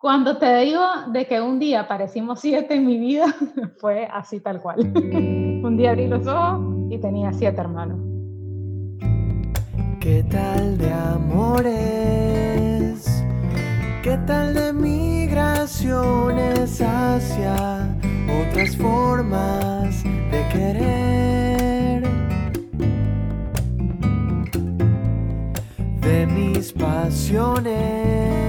Cuando te digo de que un día aparecimos siete en mi vida, fue así tal cual. un día abrí los ojos y tenía siete hermanos. ¿Qué tal de amores? ¿Qué tal de migraciones hacia otras formas de querer? De mis pasiones,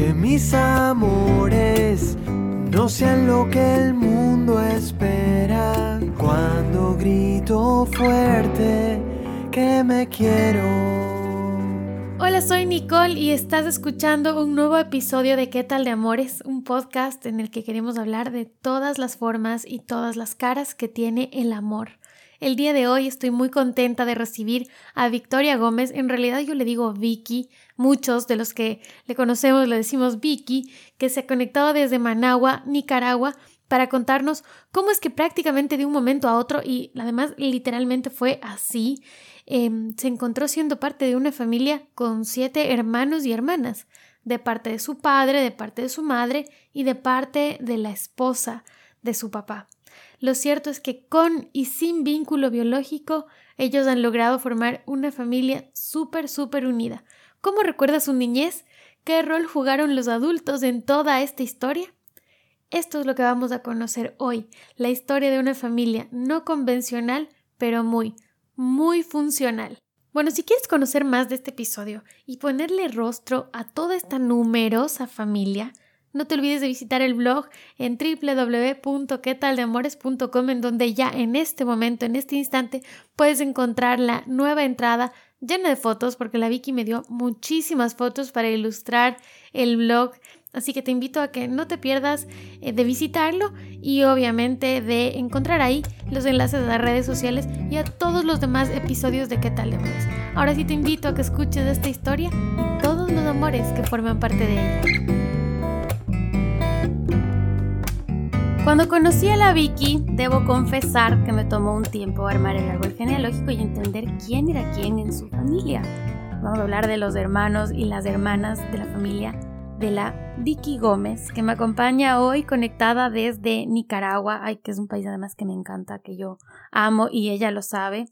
que mis amores no sean lo que el mundo espera. Cuando grito fuerte que me quiero. Hola, soy Nicole y estás escuchando un nuevo episodio de ¿Qué tal de Amores? Un podcast en el que queremos hablar de todas las formas y todas las caras que tiene el amor. El día de hoy estoy muy contenta de recibir a Victoria Gómez. En realidad yo le digo Vicky. Muchos de los que le conocemos le decimos Vicky, que se ha conectado desde Managua, Nicaragua, para contarnos cómo es que prácticamente de un momento a otro, y además literalmente fue así, Em, se encontró siendo parte de una familia con siete hermanos y hermanas, de parte de su padre, de parte de su madre y de parte de la esposa de su papá. Lo cierto es que con y sin vínculo biológico, ellos han logrado formar una familia súper, súper unida. ¿Cómo recuerda su niñez? ¿Qué rol jugaron los adultos en toda esta historia? Esto es lo que vamos a conocer hoy, la historia de una familia no convencional, pero muy, muy funcional. Bueno, si quieres conocer más de este episodio y ponerle rostro a toda esta numerosa familia, no te olvides de visitar el blog en www.quetaldeamores.com en donde ya en este momento, en este instante, puedes encontrar la nueva entrada llena de fotos porque la Vicky me dio muchísimas fotos para ilustrar el blog Así que te invito a que no te pierdas eh, de visitarlo y obviamente de encontrar ahí los enlaces a las redes sociales y a todos los demás episodios de ¿Qué tal amores? Ahora sí te invito a que escuches esta historia y todos los amores que forman parte de ella. Cuando conocí a la Vicky, debo confesar que me tomó un tiempo armar el árbol genealógico y entender quién era quién en su familia. Vamos a hablar de los hermanos y las hermanas de la familia de la Vicky Gómez, que me acompaña hoy conectada desde Nicaragua, ay, que es un país además que me encanta, que yo amo y ella lo sabe.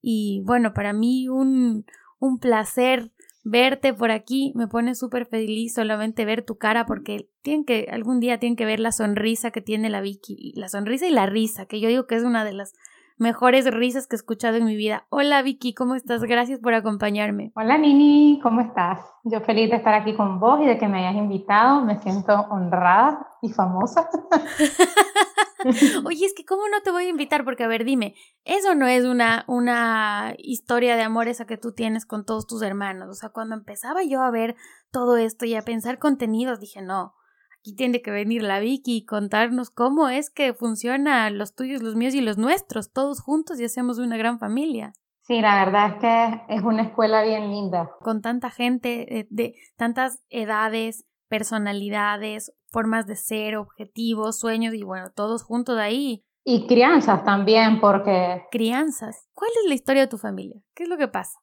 Y bueno, para mí un, un placer verte por aquí, me pone súper feliz solamente ver tu cara porque tienen que, algún día tienen que ver la sonrisa que tiene la Vicky, la sonrisa y la risa, que yo digo que es una de las mejores risas que he escuchado en mi vida. Hola Vicky, ¿cómo estás? Gracias por acompañarme. Hola Nini, ¿cómo estás? Yo feliz de estar aquí con vos y de que me hayas invitado. Me siento honrada y famosa. Oye, es que ¿cómo no te voy a invitar? Porque, a ver, dime, eso no es una, una historia de amor esa que tú tienes con todos tus hermanos. O sea, cuando empezaba yo a ver todo esto y a pensar contenidos, dije, no, aquí tiene que venir la Vicky y contarnos cómo es que funciona los tuyos, los míos y los nuestros, todos juntos y hacemos una gran familia. Sí, la verdad es que es una escuela bien linda. Con tanta gente de, de tantas edades, personalidades, formas de ser, objetivos, sueños y bueno, todos juntos ahí. Y crianzas también, porque... Crianzas. ¿Cuál es la historia de tu familia? ¿Qué es lo que pasa?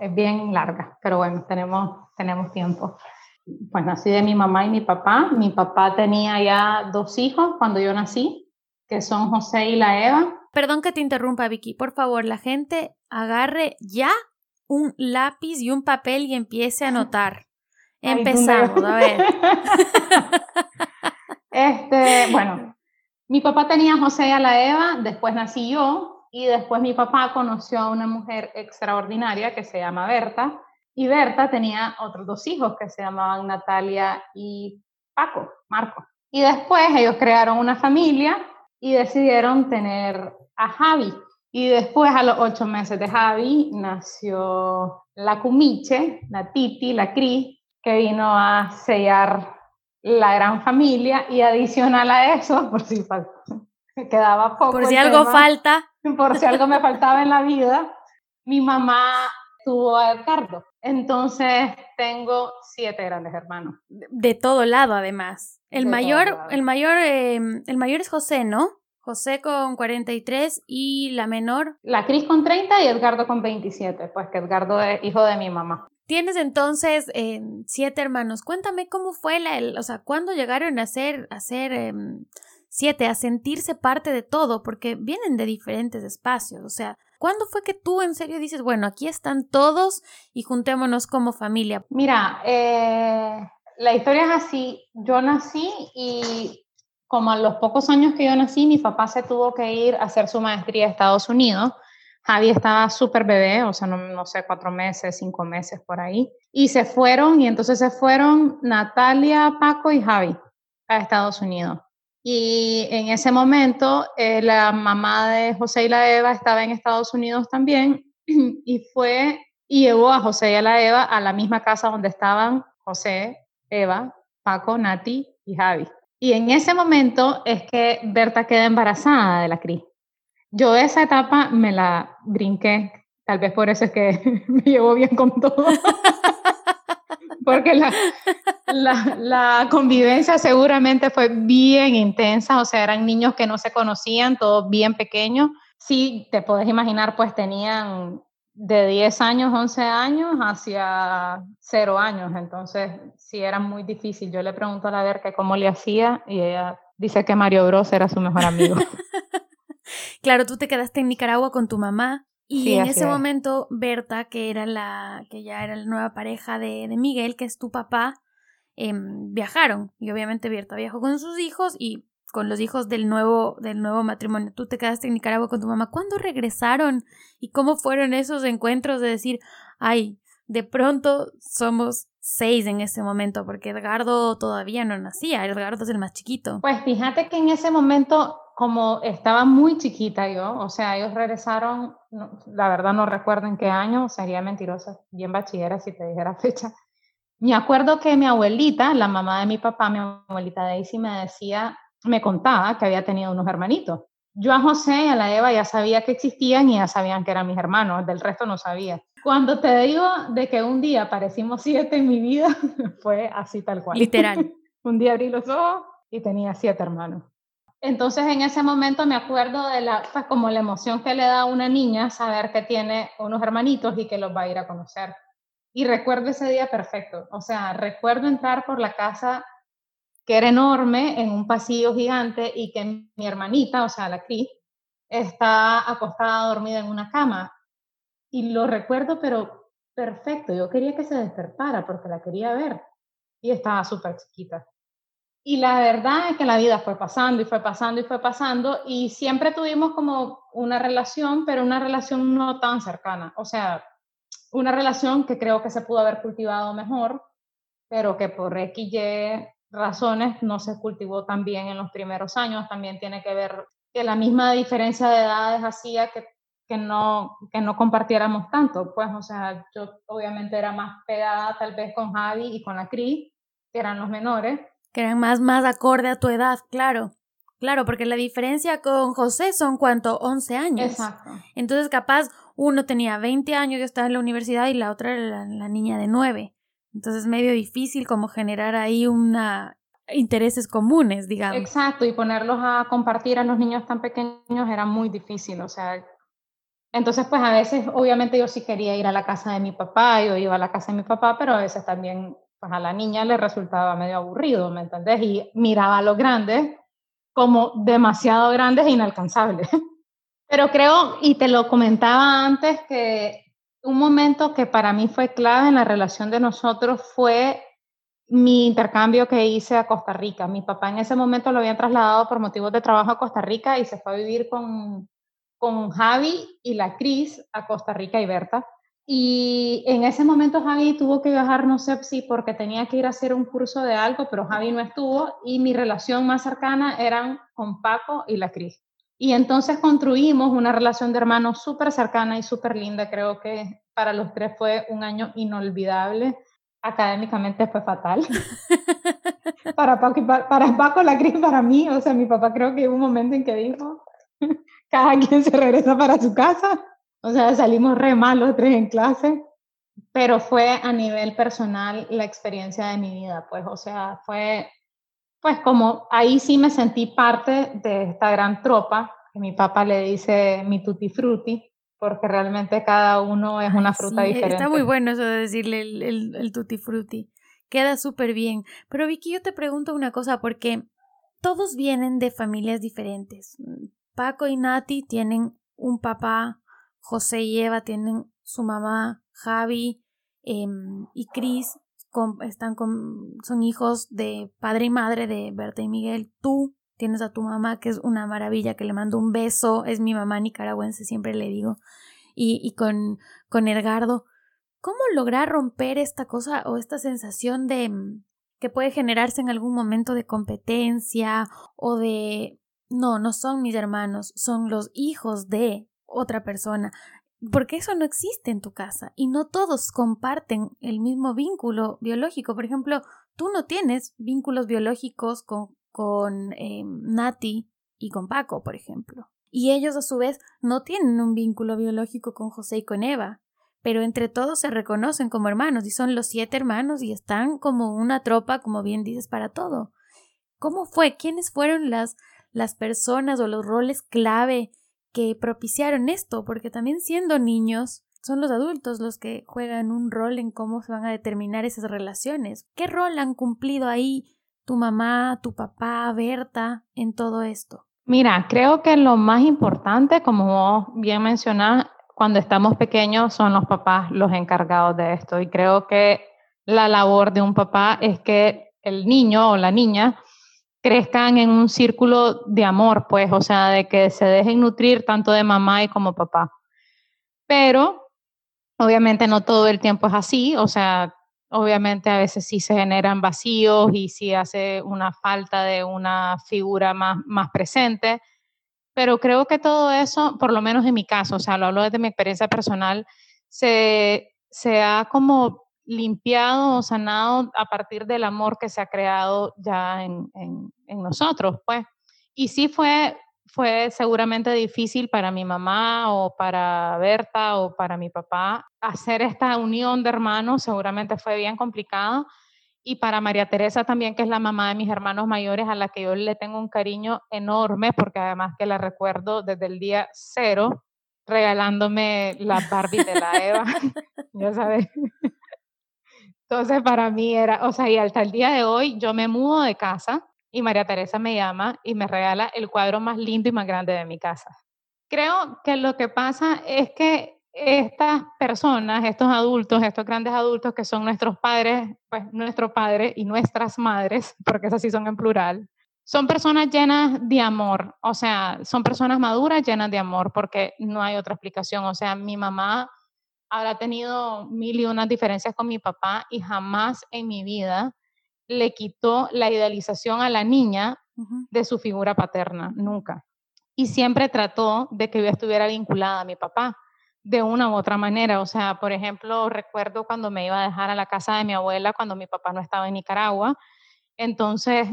es bien larga, pero bueno, tenemos, tenemos tiempo pues nací de mi mamá y mi papá. Mi papá tenía ya dos hijos cuando yo nací, que son José y la Eva. Perdón que te interrumpa, Vicky. Por favor, la gente agarre ya un lápiz y un papel y empiece a anotar. Empezamos, a ver. este, bueno, mi papá tenía a José y a la Eva, después nací yo y después mi papá conoció a una mujer extraordinaria que se llama Berta y Berta tenía otros dos hijos que se llamaban Natalia y Paco, Marco. Y después ellos crearon una familia y decidieron tener a Javi. Y después, a los ocho meses de Javi, nació la Cumiche, la Titi, la Cris, que vino a sellar la gran familia y adicional a eso, por si quedaba poco. Por si algo falta. Por si algo me faltaba en la vida, mi mamá tuvo a Edgardo. Entonces tengo siete grandes hermanos. De todo lado, además. El mayor, el mayor, em, el mayor es José, ¿no? José con 43 y la menor. La Cris con 30 y Edgardo con 27, pues que Edgardo es hijo de mi mamá. Tienes entonces eh, siete hermanos. Cuéntame cómo fue la, o sea, cuándo llegaron a ser, a ser em, siete, a sentirse parte de todo, porque vienen de diferentes espacios. O sea, ¿cuándo fue que tú en serio dices, bueno, aquí están todos y juntémonos como familia? Mira, eh, la historia es así. Yo nací y como a los pocos años que yo nací, mi papá se tuvo que ir a hacer su maestría a Estados Unidos Javi estaba súper bebé, o sea, no, sé, cuatro meses, cinco meses por ahí. Y se fueron, y entonces se fueron Natalia, Paco y Javi a Estados Unidos. Y en ese momento, eh, la mamá de José y la Eva estaba en Estados Unidos también, y fue y llevó a José y a la Eva a la misma casa donde estaban José, Eva, Paco, Nati y Javi. Y en ese momento es que Berta queda embarazada de la Cris. Yo esa etapa me la brinqué, tal vez por eso es que me llevo bien con todo. Porque la, convivencia seguramente fue bien intensa, o sea, eran niños que no se conocían, todos bien pequeños. Sí, te puedes imaginar, pues tenían de 10 años, 11 años hacia 0 años, entonces sí era muy difícil. Yo le pregunto a la que cómo le hacía y ella dice que Mario Bros era su mejor amigo. Claro, tú te quedaste en Nicaragua con tu mamá y en ese momento Berta, que era la que ya era la nueva pareja de, de Miguel, que es tu papá, em, viajaron y obviamente Berta viajó con sus hijos y con los hijos del nuevo del nuevo matrimonio. Tú te quedaste en Nicaragua con tu mamá. ¿Cuándo regresaron y cómo fueron esos encuentros de decir, ay, de pronto somos seis en ese momento, porque Edgardo todavía no nacía, Edgardo es el más chiquito. Pues fíjate que en ese momento como estaba muy chiquita yo, o sea, ellos regresaron, la verdad no recuerdo en qué año, sería mentirosa, bien bachillera si te dijera fecha. Me acuerdo que mi abuelita, la mamá de mi papá, mi abuelita Daisy, me decía, me contaba que había tenido unos hermanitos. Yo a José y a la Eva ya sabía que existían y ya sabían que eran mis hermanos, del resto no sabía. Cuando te digo de que un día aparecimos siete en mi vida, fue así tal cual. Literal. un día abrí los ojos y tenía siete hermanos. Entonces en ese momento me acuerdo de la, pues, como la emoción que le da a una niña saber que tiene unos hermanitos y que los va a ir a conocer. Y recuerdo ese día perfecto, o sea, recuerdo entrar por la casa que era enorme en un pasillo gigante y que mi hermanita, o sea, la Cris, está acostada dormida en una cama. Y lo recuerdo, pero perfecto, yo quería que se despertara porque la quería ver y estaba súper chiquita. Y la verdad es que la vida fue pasando y fue pasando y fue pasando y siempre tuvimos como una relación, pero una relación no tan cercana. O sea, una relación que creo que se pudo haber cultivado mejor, pero que por X, razones no se cultivó tan bien en los primeros años. También tiene que ver que la misma diferencia de edades hacía que, que, no, que no compartiéramos tanto. Pues, o sea, yo obviamente era más pegada tal vez con Javi y con la Cris, que eran los menores que eran más, más acorde a tu edad, claro. Claro, porque la diferencia con José son cuánto, 11 años. Exacto. Entonces, capaz, uno tenía 20 años, y estaba en la universidad, y la otra era la, niña de 9. Entonces, es medio difícil como generar ahí una intereses comunes, digamos. Exacto, y ponerlos a compartir a los niños tan pequeños era muy difícil, o sea, entonces pues a veces obviamente yo sí quería ir a la casa de mi papá, yo iba a la casa de mi papá, pero a veces también pues a la niña le resultaba medio aburrido, ¿me entendés? Y miraba a los grandes como demasiado grandes e inalcanzables. Pero creo, y te lo comentaba antes, que un momento que para mí fue clave en la relación de nosotros fue mi intercambio que hice a Costa Rica. Mi papá en ese momento lo habían trasladado por motivos de trabajo a Costa Rica y se fue a vivir con, con Javi y la Cris a Costa Rica y Berta. Y en ese momento Javi tuvo que viajar, no sé si porque tenía que ir a hacer un curso de algo, pero Javi no estuvo y mi relación más cercana eran con Paco y la Cris. Y entonces construimos una relación de hermanos súper cercana y súper linda. Creo que para los tres fue un año inolvidable. académicamente fue fatal. para, Paco, para, para Paco la crisis para mí, o sea, mi papá creo que hubo un momento en que dijo, cada quien se regresa para su casa. O sea, salimos re mal los tres en clase, pero fue a nivel personal la experiencia de mi vida, pues, o sea, fue, pues como ahí sí me sentí parte de esta gran tropa, que mi papá le dice mi tutti frutti, porque realmente cada uno es una fruta diferente. Está muy bueno eso de decirle el, el, el tutti frutti. Queda súper bien. Pero Vicky, yo te pregunto una cosa, porque todos vienen de familias diferentes. Paco y Nati tienen un papá, José y Eva tienen su mamá, Javi em, y Cris están con, son hijos de padre y madre de Berta y Miguel. Tú tienes a tu mamá, que es una maravilla, que le mando un beso, es mi mamá nicaragüense, siempre le digo. Y, y con, con Edgardo, ¿cómo lograr romper esta cosa o esta sensación de mm, que puede generarse en algún momento de competencia o de no, no son mis hermanos, son los hijos de otra persona. Porque eso no existe en tu casa y no todos comparten el mismo vínculo biológico. Por ejemplo, tú no tienes vínculos biológicos con, con eh, Nati y con Paco, por ejemplo. Y ellos a su vez no tienen un vínculo biológico con José y con Eva. Pero entre todos se reconocen como hermanos y son los siete hermanos y están como una tropa, como bien dices, para todo. ¿Cómo fue? ¿Quiénes fueron las, las personas o los roles clave que propiciaron esto, porque también siendo niños son los adultos los que juegan un rol en cómo se van a determinar esas relaciones. ¿Qué rol han cumplido ahí tu mamá, tu papá, Berta en todo esto? Mira, creo que lo más importante, como bien mencionás, cuando estamos pequeños son los papás los encargados de esto y creo que la labor de un papá es que el niño o la niña crezcan en un círculo de amor, pues, o sea, de que se dejen nutrir tanto de mamá y como papá. Pero, obviamente no todo el tiempo es así, o sea, obviamente a veces sí se generan vacíos y sí hace una falta de una figura más, más presente, pero creo que todo eso, por lo menos en mi caso, o sea, lo hablo desde mi experiencia personal, se, se ha como limpiado o sanado a partir del amor que se ha creado ya en, en, nosotros, pues. Y sí fue, fue seguramente difícil para mi mamá o para Berta o para mi papá hacer esta unión de hermanos, seguramente fue bien complicado. Y para María Teresa también, que es la mamá de mis hermanos mayores, a la que yo le tengo un cariño enorme, porque además que la recuerdo desde el día cero, regalándome la Barbie de la Eva, ya sabes. Entonces, para mí era, o sea, y hasta el día de hoy yo me mudo de casa y María Teresa me llama y me regala el cuadro más lindo y más grande de mi casa. Creo que lo que pasa es que estas personas, estos adultos, estos grandes adultos que son nuestros padres, pues nuestro padre y nuestras madres, porque esas sí son en plural, son personas llenas de amor, o sea, son personas maduras llenas de amor, porque no hay otra explicación. O sea, mi mamá habrá tenido mil y unas diferencias con mi papá y jamás en mi vida le quitó la idealización a la niña de su figura paterna, nunca. Y siempre trató de que yo estuviera vinculada a mi papá de una u otra manera. O sea, por ejemplo, recuerdo cuando me iba a dejar a la casa de mi abuela cuando mi papá no estaba en Nicaragua. Entonces,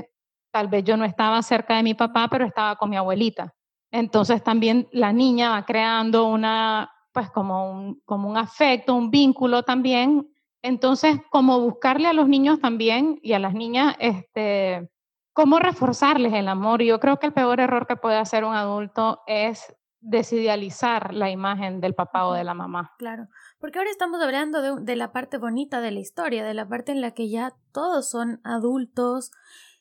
tal vez yo no estaba cerca de mi papá, pero estaba con mi abuelita. Entonces también la niña va creando una pues como un, como un afecto, un vínculo también. Entonces, como buscarle a los niños también y a las niñas, este, cómo reforzarles el amor. Yo creo que el peor error que puede hacer un adulto es desidealizar la imagen del papá o de la mamá. Claro, porque ahora estamos hablando de, de, la parte bonita de la historia, de la parte en la que ya todos son adultos,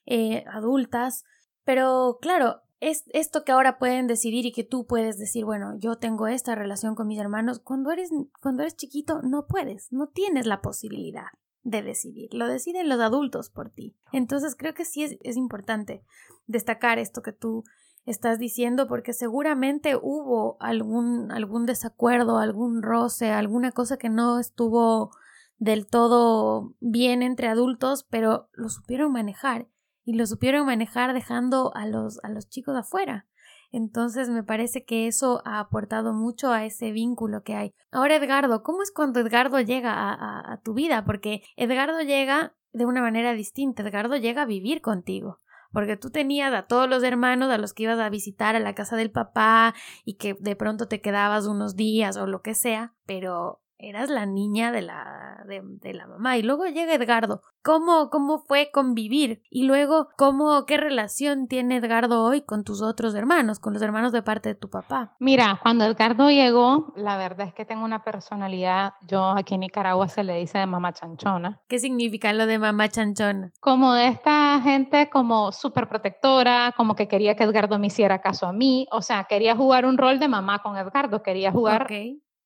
eh, adultas, pero claro, es esto que ahora pueden decidir y que tú puedes decir, bueno, yo tengo esta relación con mis hermanos, cuando eres, cuando eres chiquito no puedes, no tienes la posibilidad de decidir, lo deciden los adultos por ti. Entonces creo que sí es, es importante destacar esto que tú estás diciendo porque seguramente hubo algún, algún desacuerdo, algún roce, alguna cosa que no estuvo del todo bien entre adultos, pero lo supieron manejar y lo supieron manejar dejando a los, a los chicos afuera. Entonces me parece que eso ha aportado mucho a ese vínculo que hay. Ahora, Edgardo, ¿cómo es cuando Edgardo llega a, a tu vida? Porque Edgardo llega de una manera distinta. Edgardo llega a vivir contigo porque tú tenías a todos los hermanos a los que ibas a visitar a la casa del papá y que de pronto te quedabas unos días o lo que sea, pero eras la niña de la, de, la mamá. Y luego llega Edgardo. ¿Cómo, ¿Cómo fue convivir? Y luego, ¿cómo, qué relación tiene Edgardo hoy con tus otros hermanos, con los hermanos de parte de tu papá? Mira, cuando Edgardo llegó, la verdad es que tengo una personalidad, yo aquí en Nicaragua se le dice de mamá chanchona. ¿Qué significa lo de mamá chanchona? Como de esta gente como súper protectora, como que quería que Edgardo me hiciera caso a mí, o sea, quería jugar un rol de mamá con Edgardo, quería jugar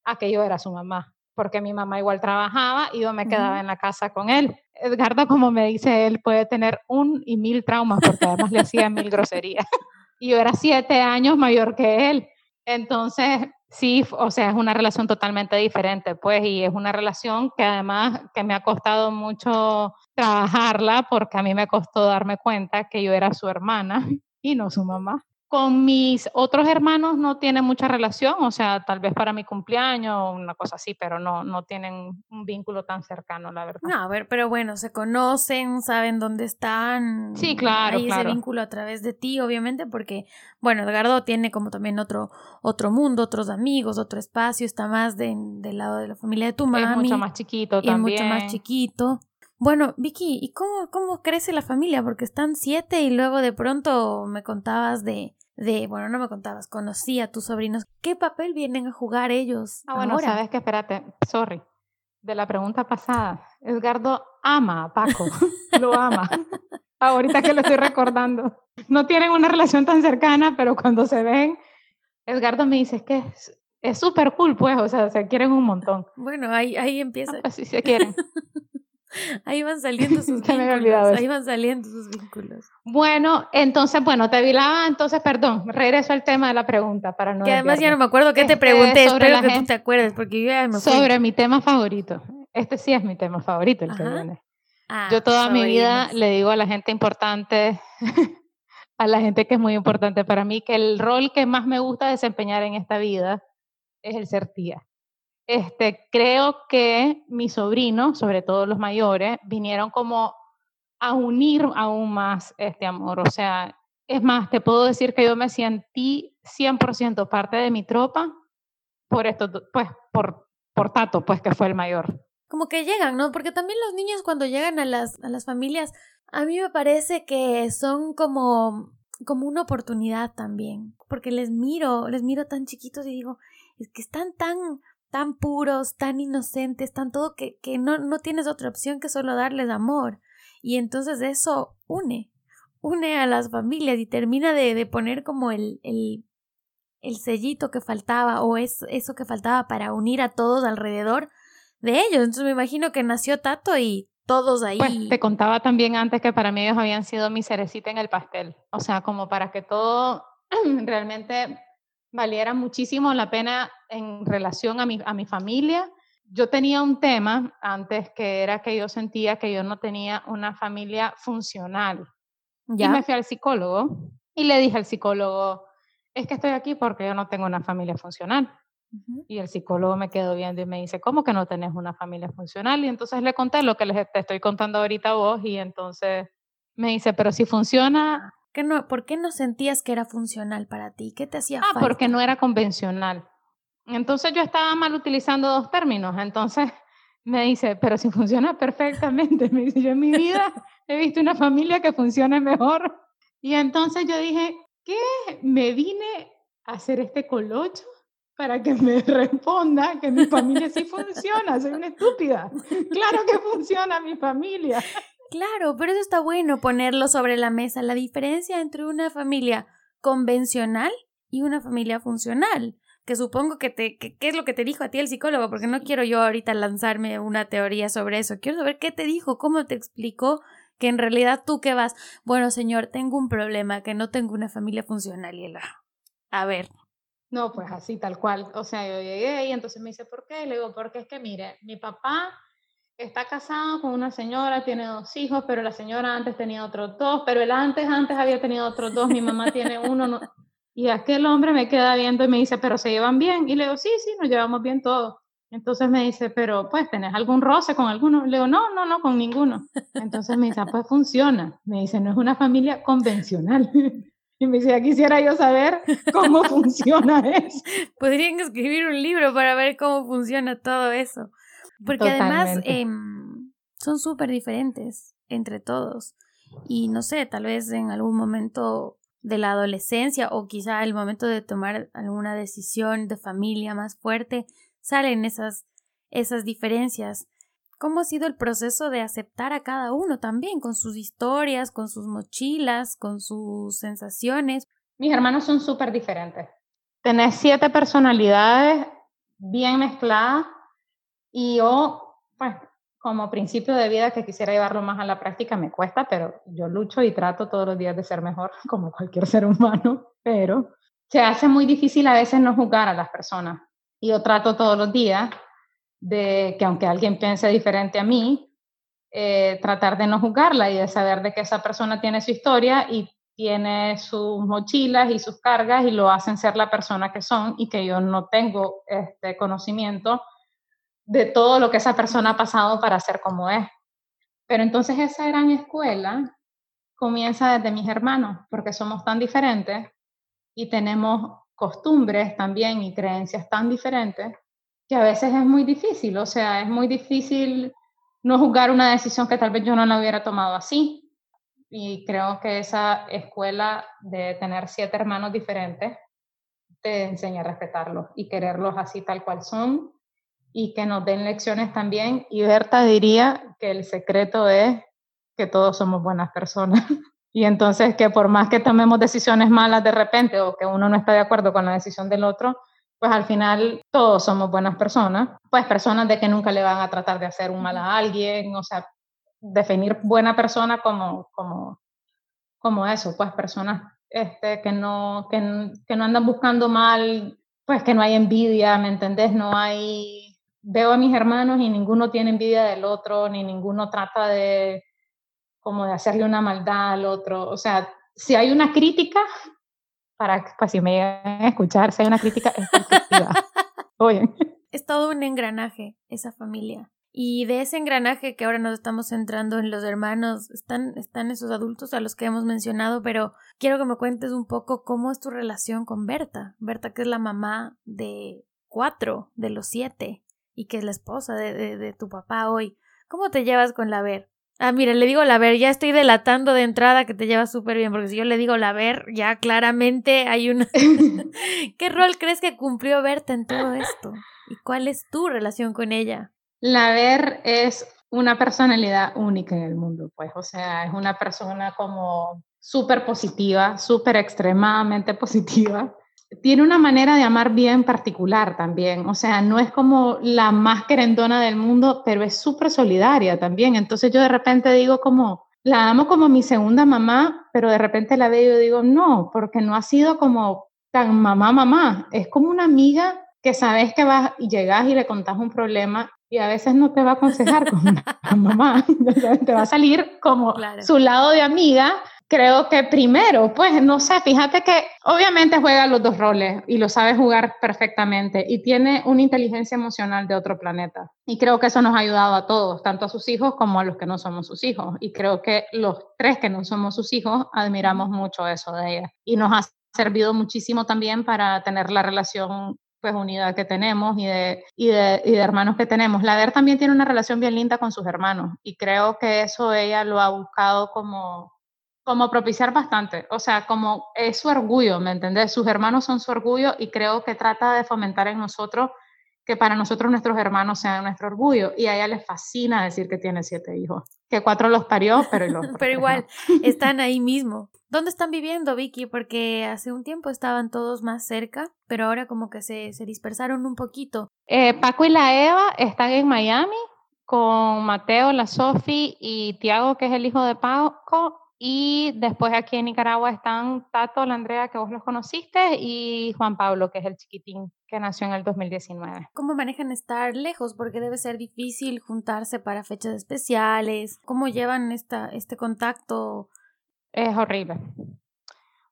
a que yo era su mamá porque mi mamá igual trabajaba y yo me quedaba en la casa con él. Edgardo, como me dice él, puede tener un y mil traumas porque además le hacía mil groserías. Y yo era siete años mayor que él. Entonces, sí, o sea, es una relación totalmente diferente, pues, y es una relación que además que me ha costado mucho trabajarla porque a mí me costó darme cuenta que yo era su hermana y no su mamá. Con mis otros hermanos no tiene mucha relación, o sea, tal vez para mi cumpleaños o una cosa así, pero no, no tienen un vínculo tan cercano, la verdad. No, a ver, pero bueno, se conocen, saben dónde están. Sí, claro. Hay ese vínculo a través de ti, obviamente, porque, bueno, Edgardo tiene como también otro, otro mundo, otros amigos, otro espacio, está más del lado de la familia de tu mamá. Es mucho más chiquito también. Es mucho más chiquito. Bueno, Vicky, ¿y cómo, cómo crece la familia? Porque están siete y luego de pronto me contabas de, de, bueno, no me contabas, conocí a tus sobrinos. ¿Qué papel vienen a jugar ellos? Ah, bueno, sabes que espérate, sorry, de la pregunta pasada. Edgardo ama a Paco, lo ama. Ahorita que lo estoy recordando. No tienen una relación tan cercana, pero cuando se ven, Edgardo me dice, es que es súper cool, pues, o sea, se quieren un montón. Bueno, ahí, ahí empieza. Ah, pues se quieren. Ahí van saliendo sus vínculos. Ahí van saliendo sus vínculos. Bueno, entonces, bueno, te vilaba, entonces, perdón, regreso al tema de la pregunta para no. Que además ya no me acuerdo qué te este, pregunté, espero que tú te acuerdes, porque yo ya me Sobre mi tema favorito. Este sí es mi tema favorito, el que viene. Ah, yo toda mi vida le digo a la gente importante, a la gente que es muy importante para mí, que el rol que más me gusta desempeñar en esta vida es el ser tía. Este, creo que mis sobrinos, sobre todo los mayores, vinieron como a unir aún más este amor. O sea, es más, te puedo decir que yo me sentí 100% parte de mi tropa por esto, pues, por, por Tato, pues, que fue el mayor. Como que llegan, ¿no? Porque también los niños cuando llegan a las, a las familias, a mí me parece que son como, como una oportunidad también. Porque les miro, les miro tan chiquitos y digo, es que están tan tan puros, tan inocentes, tan todo que, que no, no tienes otra opción que solo darles amor. Y entonces eso une, une a las familias y termina de, de poner como el, el, el, sellito que faltaba o es, eso que faltaba para unir a todos alrededor de ellos. Entonces me imagino que nació Tato y todos ahí. Pues te contaba también antes que para mí ellos habían sido mi cerecita en el pastel. O sea, como para que todo realmente valiera muchísimo la pena en relación a mi, a mi familia. Yo tenía un tema antes que era que yo sentía que yo no tenía una familia funcional. ¿Ya? Y me fui al psicólogo y le dije al psicólogo, es que estoy aquí porque yo no tengo una familia funcional. Y el psicólogo me quedó viendo y me dice, ¿cómo que no tenés una familia funcional? Y entonces le conté lo que les te estoy contando ahorita a vos y entonces me dice, pero si funciona, no, ¿Por qué no sentías que era funcional para ti? ¿Qué te hacía ah, porque no era convencional. Entonces yo estaba mal utilizando dos términos. Entonces me dice, pero si funciona perfectamente. Me dice, yo en mi vida he visto una familia que funcione mejor. Y entonces yo dije, ¿qué? Me vine a hacer este colocho para que me responda que mi familia sí funciona. Soy una estúpida. Claro que funciona mi familia. Claro, pero eso está bueno ponerlo sobre la mesa, la diferencia entre una familia convencional y una familia funcional, que supongo que te, ¿qué es lo que te dijo a ti el psicólogo? Porque no quiero yo ahorita lanzarme una teoría sobre eso, quiero saber qué te dijo, cómo te explicó que en realidad tú que vas, bueno señor, tengo un problema, que no tengo una familia funcional y él, a ver. No, pues así, tal cual. O sea, yo llegué y entonces me dice, ¿por qué? Le digo, porque es que mire, mi papá está casado con una señora, tiene dos hijos, pero la señora antes tenía otros dos, pero él antes, antes había tenido otros dos, mi mamá tiene uno. Y aquel hombre me queda viendo y me dice, pero se llevan bien. Y le digo, sí, sí, nos llevamos bien todos. Entonces me dice, pero pues, ¿tenés algún roce con alguno? Le digo, no, no, no, con ninguno. Entonces me dice, ah, pues funciona. Me dice, no es una familia convencional. Y me dice, ya quisiera yo saber cómo funciona eso. Podrían escribir un libro para ver cómo funciona todo eso. Porque además em, son súper diferentes entre todos. Y no sé, tal vez en algún momento de la adolescencia o quizá el momento de tomar alguna decisión de familia más fuerte, salen esas, esas diferencias. ¿Cómo ha sido el proceso de aceptar a cada uno también, con sus historias, con sus mochilas, con sus sensaciones? Mis hermanos son súper diferentes. Tenés siete personalidades bien mezcladas y yo, pues, como principio de vida que quisiera llevarlo más a la práctica, me cuesta, pero yo lucho y trato todos los días de ser mejor, como cualquier ser humano, pero se hace muy difícil a veces no juzgar a las personas. Y yo trato todos los días de que aunque alguien piense diferente a mí, eh, tratar de no juzgarla y de saber de que esa persona tiene su historia y tiene sus mochilas y sus cargas y lo hacen ser la persona que son y que yo no tengo este conocimiento de todo lo que esa persona ha pasado para ser como es. Pero entonces esa gran escuela comienza desde mis hermanos, porque somos tan diferentes y tenemos costumbres también y creencias tan diferentes que a veces es muy difícil, o sea, es muy difícil no juzgar una decisión que tal vez yo no la hubiera tomado así. Y creo que esa escuela de tener siete hermanos diferentes te enseña a respetarlos y quererlos así tal cual son y que nos den lecciones también. Y Berta diría que el secreto es que todos somos buenas personas. Y entonces que por más que tomemos decisiones malas de repente o que uno no está de acuerdo con la decisión del otro, pues al final todos somos buenas personas, pues personas de que nunca le van a tratar de hacer un mal a alguien, o sea, definir buena persona como, como, como eso, pues personas este, que, no, que, que no andan buscando mal, pues que no hay envidia, ¿me entendés? No hay, veo a mis hermanos y ninguno tiene envidia del otro, ni ninguno trata de como de hacerle una maldad al otro, o sea, si hay una crítica, para pues, si me llegan a escuchar, si hay una crítica, es Oye. Es todo un engranaje esa familia. Y de ese engranaje que ahora nos estamos centrando en los hermanos, están, están esos adultos a los que hemos mencionado, pero quiero que me cuentes un poco cómo es tu relación con Berta. Berta, que es la mamá de cuatro de los siete y que es la esposa de, de, de tu papá hoy. ¿Cómo te llevas con la Ver? Ah, mira, le digo la ver, ya estoy delatando de entrada que te llevas súper bien, porque si yo le digo la ver, ya claramente hay una... ¿Qué rol crees que cumplió Berta en todo esto? ¿Y cuál es tu relación con ella? La ver es una personalidad única en el mundo, pues, o sea, es una persona como súper positiva, súper extremadamente positiva tiene una manera de amar bien particular también, o sea, no es como la más querendona del mundo, pero es súper solidaria también. Entonces yo de repente digo como, la amo como mi segunda mamá, pero de repente la veo y digo, no, porque no ha sido como tan mamá, mamá, es como una amiga que sabes que vas y llegas y le contás un problema y a veces no te va a aconsejar como una mamá, te va a salir como su lado de amiga, creo que primero, pues no sé, fíjate que obviamente juega los dos roles y lo sabe jugar perfectamente y tiene una inteligencia emocional de otro planeta. Y creo que eso nos ha ayudado a todos, tanto a sus hijos como a los que no somos sus hijos. Y creo que los tres que no somos sus hijos admiramos mucho eso de ella. Y nos ha servido muchísimo también para tener la relación pues unidad que tenemos y de, y de, y de hermanos que tenemos. La Ver también tiene una relación bien linda con sus hermanos y creo que eso ella lo ha buscado como como propiciar bastante, o sea, como es su orgullo, ¿me entendés? Sus hermanos son su orgullo y creo que trata de fomentar en nosotros que para nosotros nuestros hermanos sean nuestro orgullo y a ella le fascina decir que tiene siete hijos, que cuatro los parió, pero los Pero igual, están ahí mismo. ¿Dónde están viviendo, Vicky? Porque hace un tiempo estaban todos más cerca, pero ahora como que se, se dispersaron un poquito. Eh, Paco y la Eva están en Miami con Mateo, la Sofi y Tiago, que es el hijo de Paco, y después aquí en Nicaragua están Tato, la Andrea, que vos los conociste, y Juan Pablo, que es el chiquitín que nació en el 2019. ¿Cómo manejan estar lejos? Porque debe ser difícil juntarse para fechas especiales. ¿Cómo llevan esta, este contacto? Es horrible.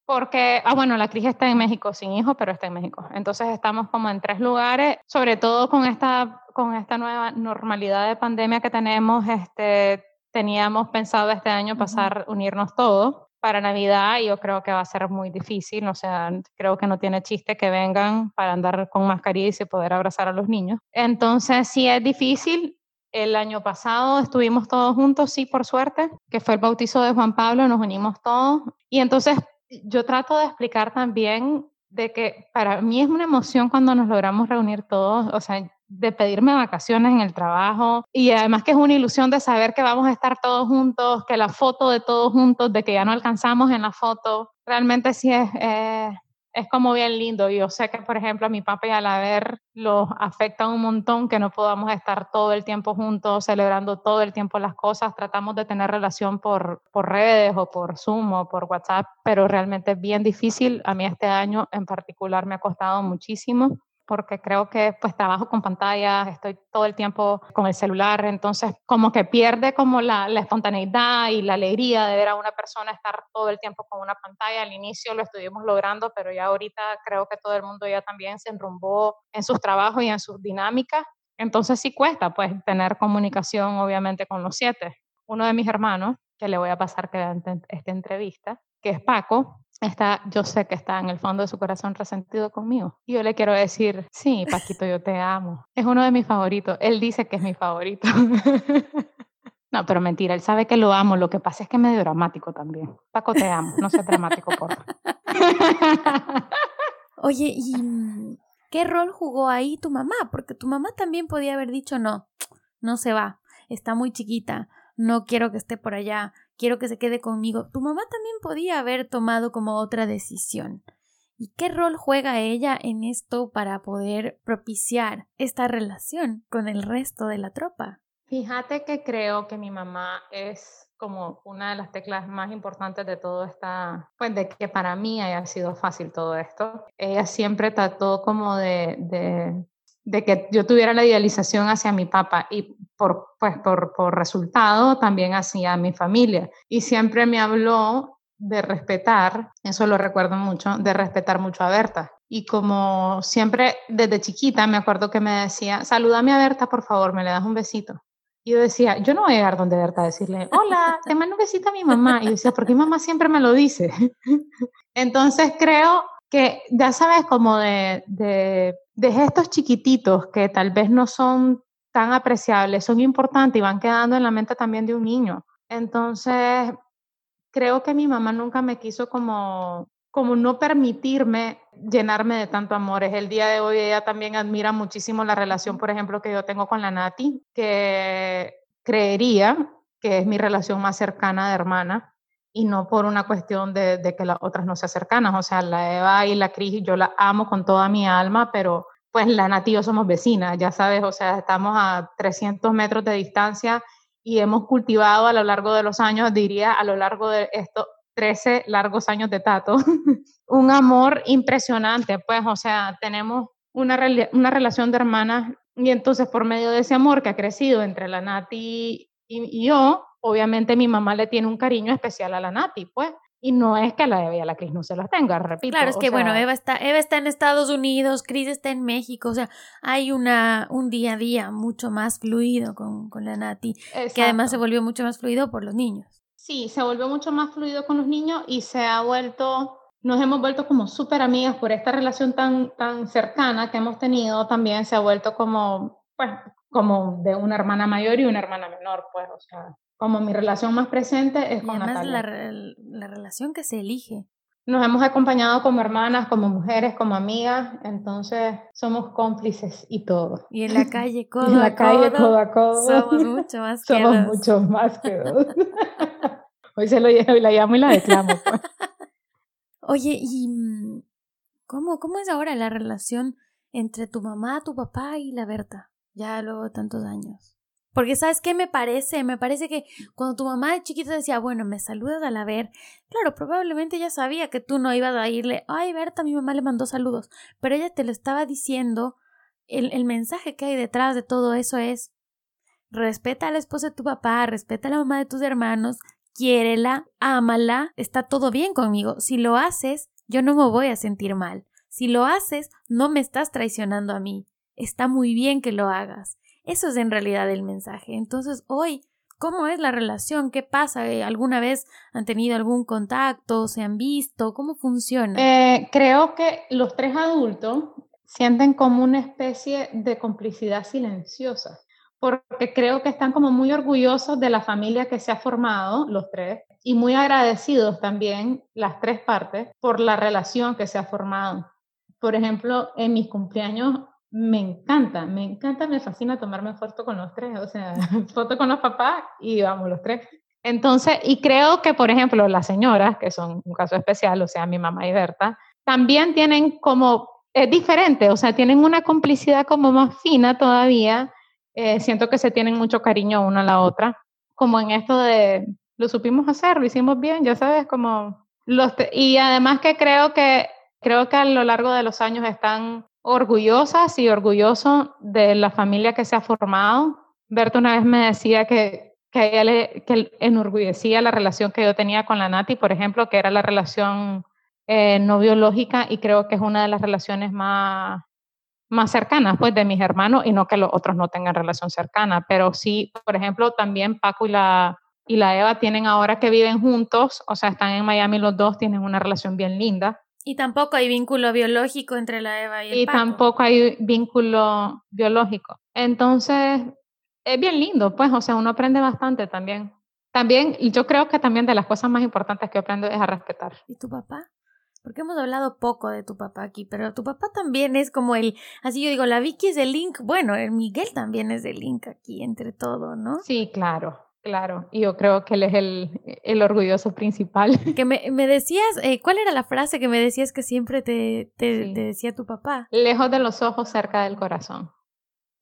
porque, ah, bueno, la Cris está en México sin hijo, pero está en México. Entonces estamos como en tres lugares, sobre todo con esta, con esta nueva normalidad de pandemia que tenemos, este, teníamos pensado este año pasar, unirnos todos para Navidad y yo creo que va a ser muy difícil, o sea, creo que no tiene chiste que vengan para andar con mascarilla y poder abrazar a los niños. Entonces, sí es difícil. El año pasado estuvimos todos juntos, sí, por suerte, que fue el bautizo de Juan Pablo, nos unimos todos. Y entonces yo trato de explicar también de que para mí es una emoción cuando nos logramos reunir todos, o sea, de pedirme vacaciones en el trabajo y además que es una ilusión de saber que vamos a estar todos juntos, que la foto de todos juntos, de que ya no alcanzamos en la foto, realmente sí es, eh, es como bien lindo. Yo sé que, por ejemplo, a mi papá y a la ver los afecta un montón que no podamos estar todo el tiempo juntos, celebrando todo el tiempo las cosas. Tratamos de tener relación por, por redes o por Zoom o por WhatsApp, pero realmente es bien difícil. A mí este año en particular me ha costado muchísimo porque creo que pues trabajo con pantallas, estoy todo el tiempo con el celular, entonces como que pierde como la, la, espontaneidad y la alegría de ver a una persona estar todo el tiempo con una pantalla. Al inicio lo estuvimos logrando, pero ya ahorita creo que todo el mundo ya también se enrumbó en sus trabajos y en sus dinámicas. Entonces sí cuesta pues tener comunicación obviamente con los siete. Uno de mis hermanos, que le voy a pasar que esta entrevista, que es Paco, está, yo sé que está en el fondo de su corazón resentido conmigo. Y yo le quiero decir, sí, Paquito, yo te amo. Es uno de mis favoritos. Él dice que es mi favorito. no, pero mentira, él sabe que lo amo. Lo que pasa es que es medio dramático también. Paco, te amo. No seas dramático, por. Oye, ¿y qué rol jugó ahí tu mamá? Porque tu mamá también podía haber dicho, no, no se va, está muy chiquita, no quiero que esté por allá, quiero que se quede conmigo. Tu mamá también podía haber tomado como otra decisión. ¿Y qué rol juega ella en esto para poder propiciar esta relación con el resto de la tropa? Fíjate que creo que mi mamá es como una de las teclas más importantes de todo esta, pues de que para mí haya sido fácil todo esto. Ella siempre trató como de, de de que yo tuviera la idealización hacia mi papá y por, pues, por, por resultado también hacia mi familia. Y siempre me habló de respetar, eso lo recuerdo mucho, de respetar mucho a Berta. Y como siempre desde chiquita me acuerdo que me decía, salúdame a Berta, por favor, me le das un besito. Y yo decía, yo no voy a llegar donde Berta a decirle, hola, te mando un besito a mi mamá. Y yo decía, ¿por qué mamá siempre me lo dice? Entonces creo que ya sabes, como de, de gestos chiquititos que tal vez no son tan apreciables, son importantes y van quedando en la mente también de un niño. Entonces, creo que mi mamá nunca me quiso como, como no permitirme llenarme de tanto amor. Es el día de hoy ella también admira muchísimo la relación, por ejemplo, que yo tengo con la Nati, que creería que es mi relación más cercana de hermana y no por una cuestión de, que las otras no se cercanas. O sea, la Eva y la Cris, yo la amo con toda mi alma, pero pues la Nati y yo somos vecinas, ya sabes, o sea, estamos a 300 metros de distancia y hemos cultivado a lo largo de los años, diría a lo largo de estos 13 largos años de Tato, un amor impresionante, pues, o sea, tenemos una, una relación de hermanas y entonces por medio de ese amor que ha crecido entre la Nati y yo, obviamente mi mamá le tiene un cariño especial a la Nati, pues. Y no es que la Eva y a la Cris no se las tenga, repito. Claro, es que bueno, Eva está, Eva está en Estados Unidos, Cris está en México, o sea, hay una, un día a día mucho más fluido con, con la Nati, que además se volvió mucho más fluido por los niños. Sí, se volvió mucho más fluido con los niños y se ha vuelto, nos hemos vuelto como súper amigas por esta relación tan, tan cercana que hemos tenido, también se ha vuelto como, pues, como de una hermana mayor y una hermana menor, pues, o sea, como mi relación más presente es con además La, la relación que se elige. Nos hemos acompañado como hermanas, como mujeres, como amigas, entonces somos cómplices y todo. Y en la calle, codo en la calle, codo a codo. Somos mucho más que Somos mucho más que dos. Hoy se lo llevo y la llamo y la declamo. Pues. Oye, ¿y mm, cómo, cómo es ahora la relación entre tu mamá, tu papá y la Berta? Ya luego de tantos años. Porque sabes qué me parece, me parece que cuando tu mamá de chiquita decía, bueno, me saludas a la ver, claro, probablemente ella sabía que tú no ibas a irle, ay, Berta, mi mamá le mandó saludos, pero ella te lo estaba diciendo, el, el mensaje que hay detrás de todo eso es, respeta a la esposa de tu papá, respeta a la mamá de tus hermanos, quiérela, ámala, está todo bien conmigo. Si lo haces, yo no me voy a sentir mal. Si lo haces, no me estás traicionando a mí. Está muy bien que lo hagas. Eso es en realidad el mensaje. Entonces, hoy, ¿cómo es la relación? ¿Qué pasa? Eh, ¿Alguna vez han tenido algún contacto? ¿Se han visto? ¿Cómo funciona? Eh, creo que los tres adultos sienten como una especie de complicidad silenciosa porque creo que están como muy orgullosos de la familia que se ha formado, los tres, y muy agradecidos también, las tres partes, por la relación que se ha formado. Por ejemplo, en mis cumpleaños me encanta, me encanta, me fascina tomarme foto con los tres, o sea, foto con los papás y vamos los tres. Entonces, y creo que, por ejemplo, las señoras, que son un caso especial, o sea, mi mamá y Berta, también tienen como, es diferente, o sea, tienen una complicidad como más fina todavía eh, siento que se tienen mucho cariño una a la otra, como en esto de lo supimos hacer, lo hicimos bien, ya sabes, como los y además que creo que creo que a lo largo de los años están orgullosas y orgullosos de la familia que se ha formado. Berta una vez me decía que, que ella le enorgullecía la relación que yo tenía con la Nati, por ejemplo, que era la relación eh, no biológica y creo que es una de las relaciones más más cercanas pues de mis hermanos y no que los otros no tengan relación cercana, pero sí, por ejemplo, también Paco y la, y la Eva tienen ahora que viven juntos, o sea, están en Miami los dos, tienen una relación bien linda. Y tampoco hay vínculo biológico entre la Eva y el Y tampoco hay vínculo biológico. Entonces, es bien lindo, pues, o sea, uno aprende bastante también. También, y yo creo que también de las cosas más importantes que aprendo es a respetar. ¿Y tu papá? Porque hemos hablado poco de tu papá aquí, pero tu papá también es como el, así yo digo, la Vicky es el link, bueno, el Miguel también es el link aquí entre todo, ¿no? Sí, claro, claro. Y yo creo que él es el, el orgulloso principal. Que me, me decías, eh, ¿cuál era la frase que me decías que siempre te, te, te decía tu papá? Lejos de los ojos, cerca del corazón.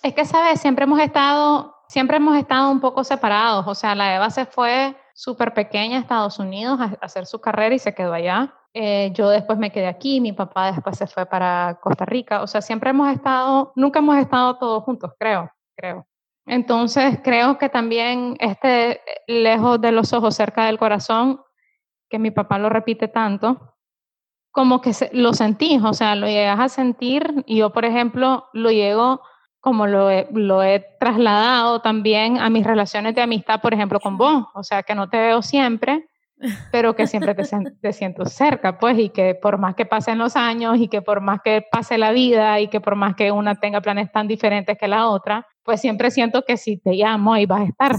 Es que, ¿sabes? Siempre hemos estado, siempre hemos estado un poco separados. O sea, la Eva se fue súper pequeña a Estados Unidos a hacer su carrera y se quedó allá. Eh, yo después me quedé aquí, mi papá después se fue para Costa Rica. O sea, siempre hemos estado, nunca hemos estado todos juntos, creo, creo. Entonces, creo que también este lejos de los ojos, cerca del corazón, que mi papá lo repite tanto, como que lo sentís, o sea, lo llegas a sentir. Y yo, por ejemplo, lo llego como lo he, lo he trasladado también a mis relaciones de amistad, por ejemplo, con vos. O sea, que no te veo siempre, pero que siempre te, te, siento cerca, pues, y que por más que pasen los años y que por más que pase la vida y que por más que una tenga planes tan diferentes que la otra, pues siempre siento que si te llamo y vas a estar.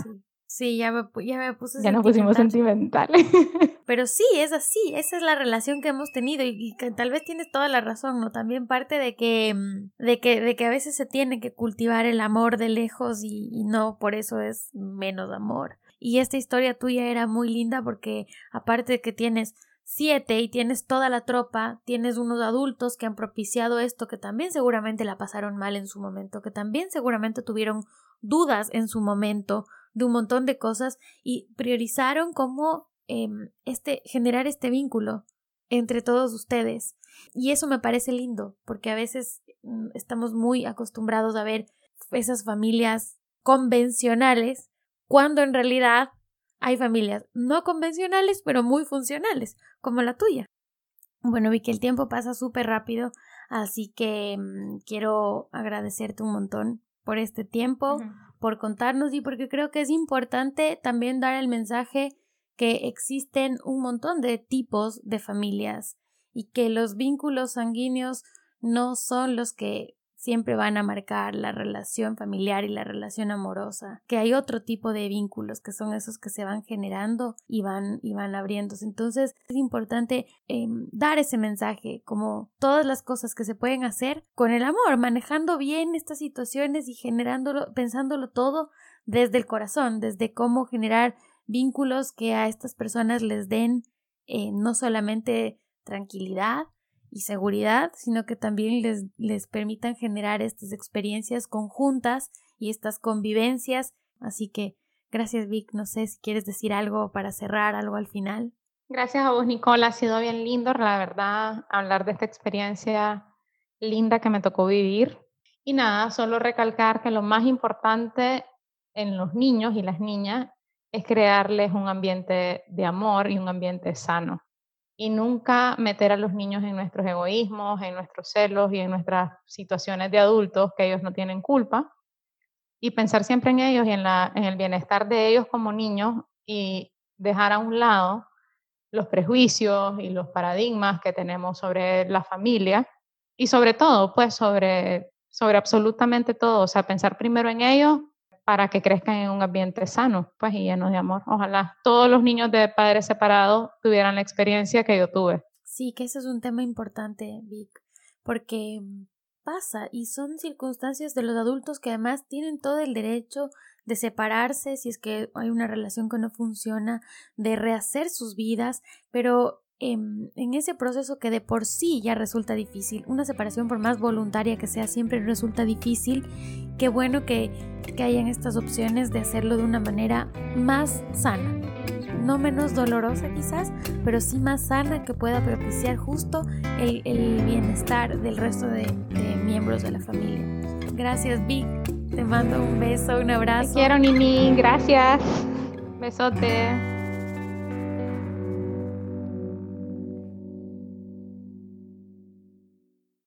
Sí, ya, me, ya me puse Ya nos pusimos sentimentales. Pero sí, es así, esa es la relación que hemos tenido y, que tal vez tienes toda la razón, ¿no? También parte de que, mm, de que, de que a veces se tiene que cultivar el amor de lejos y, y no por eso es menos amor. Y esta historia tuya era muy linda porque aparte de que tienes siete y tienes toda la tropa, tienes unos adultos que han propiciado esto, que también seguramente la pasaron mal en su momento, que también seguramente tuvieron dudas en su momento de un montón de cosas y priorizaron cómo em, este, generar este vínculo entre todos ustedes. Y eso me parece lindo, porque a veces mm, estamos muy acostumbrados a ver esas familias convencionales cuando en realidad hay familias no convencionales, pero muy funcionales, como la tuya. Bueno, vi que el tiempo pasa súper rápido, así que mm, quiero agradecerte un montón por este tiempo, por contarnos y porque creo que es importante también dar el mensaje que existen un montón de tipos de familias y que los vínculos sanguíneos no son los que siempre van a marcar la relación familiar y la relación amorosa, que hay otro tipo de vínculos que son esos que se van generando y van, y van abriéndose. Entonces es importante em, dar ese mensaje, como todas las cosas que se pueden hacer con el amor, manejando bien estas situaciones y generándolo, pensándolo todo desde el corazón, desde cómo generar vínculos que a estas personas les den eh, no solamente tranquilidad, y seguridad, sino que también les, les permitan generar estas experiencias conjuntas y estas convivencias. Así que gracias Vic, no sé si quieres decir algo para cerrar, algo al final. Gracias a vos Nicole, ha sido bien lindo, la verdad, hablar de esta experiencia linda que me tocó vivir. Y nada, solo recalcar que lo más importante en los niños y las niñas es crearles un ambiente de amor y un ambiente sano. Y nunca meter a los niños en nuestros egoísmos, en nuestros celos y en nuestras situaciones de adultos que ellos no tienen culpa. Y pensar siempre en ellos y en, la, en el bienestar de ellos como niños y dejar a un lado los prejuicios y los paradigmas que tenemos sobre la familia y sobre todo, pues sobre, sobre absolutamente todo, o sea, pensar primero en ellos para que crezcan en un ambiente sano, pues y lleno de amor. Ojalá todos los niños de padres separados tuvieran la experiencia que yo tuve. Sí, que eso es un tema importante, Vic, porque pasa y son circunstancias de los adultos que además tienen todo el derecho de separarse si es que hay una relación que no funciona, de rehacer sus vidas, pero en, ese proceso que de por sí ya resulta difícil, una separación por más voluntaria que sea siempre resulta difícil, qué bueno que, que hayan estas opciones de hacerlo de una manera más sana, no menos dolorosa quizás, pero sí más sana que pueda propiciar justo el, bienestar del resto de, de miembros de la familia. Gracias Vic, te mando un beso, un abrazo. Te quiero Nini, gracias. Besote.